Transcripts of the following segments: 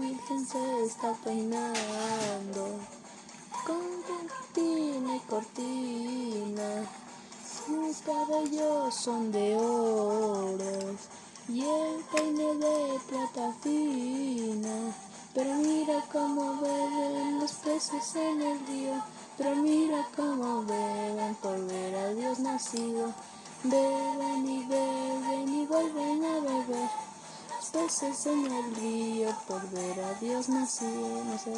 joven se está peinando con cortina y cortina. Sus cabellos son de oro y el peine de plata fina. Pero mira cómo beben los peces en el río. Pero mira cómo beben por ver a Dios nacido. Beben y beben y vuelven a beber. Peces en el río por ver a Dios nacido. No sé.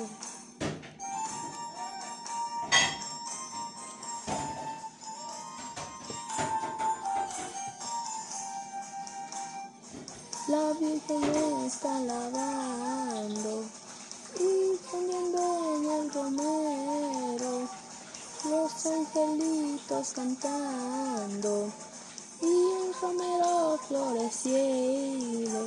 La Virgen está lavando y poniendo en el romero los angelitos cantando y el romero florecido.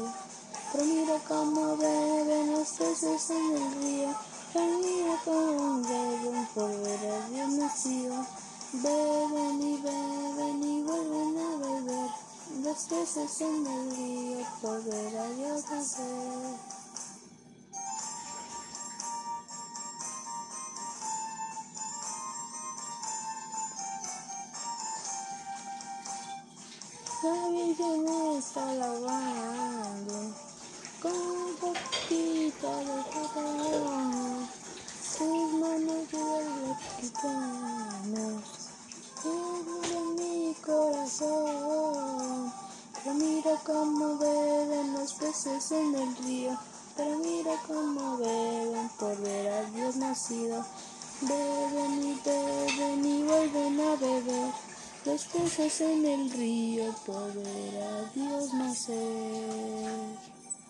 Pero mira cómo beben los peces en el río, pero mira cómo beben por ver a Dios nacido. Beben y beben y vuelven a beber los peces en el río por ver a Dios nacer. La Virgen está lavando con un poquito de jabón sus manos de mi corazón. Pero mira cómo beben los peces en el río, pero mira cómo beben por ver a Dios nacido. Beben y beben y vuelven a beber los peces en el río por ver a Dios nacer.